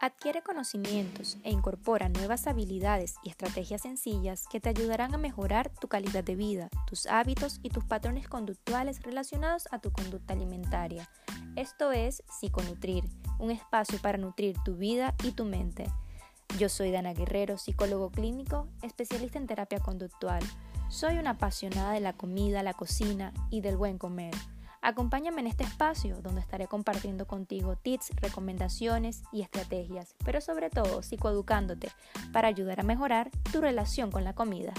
Adquiere conocimientos e incorpora nuevas habilidades y estrategias sencillas que te ayudarán a mejorar tu calidad de vida, tus hábitos y tus patrones conductuales relacionados a tu conducta alimentaria. Esto es Psiconutrir, un espacio para nutrir tu vida y tu mente. Yo soy Dana Guerrero, psicólogo clínico, especialista en terapia conductual. Soy una apasionada de la comida, la cocina y del buen comer. Acompáñame en este espacio donde estaré compartiendo contigo tips, recomendaciones y estrategias, pero sobre todo psicoeducándote para ayudar a mejorar tu relación con la comida.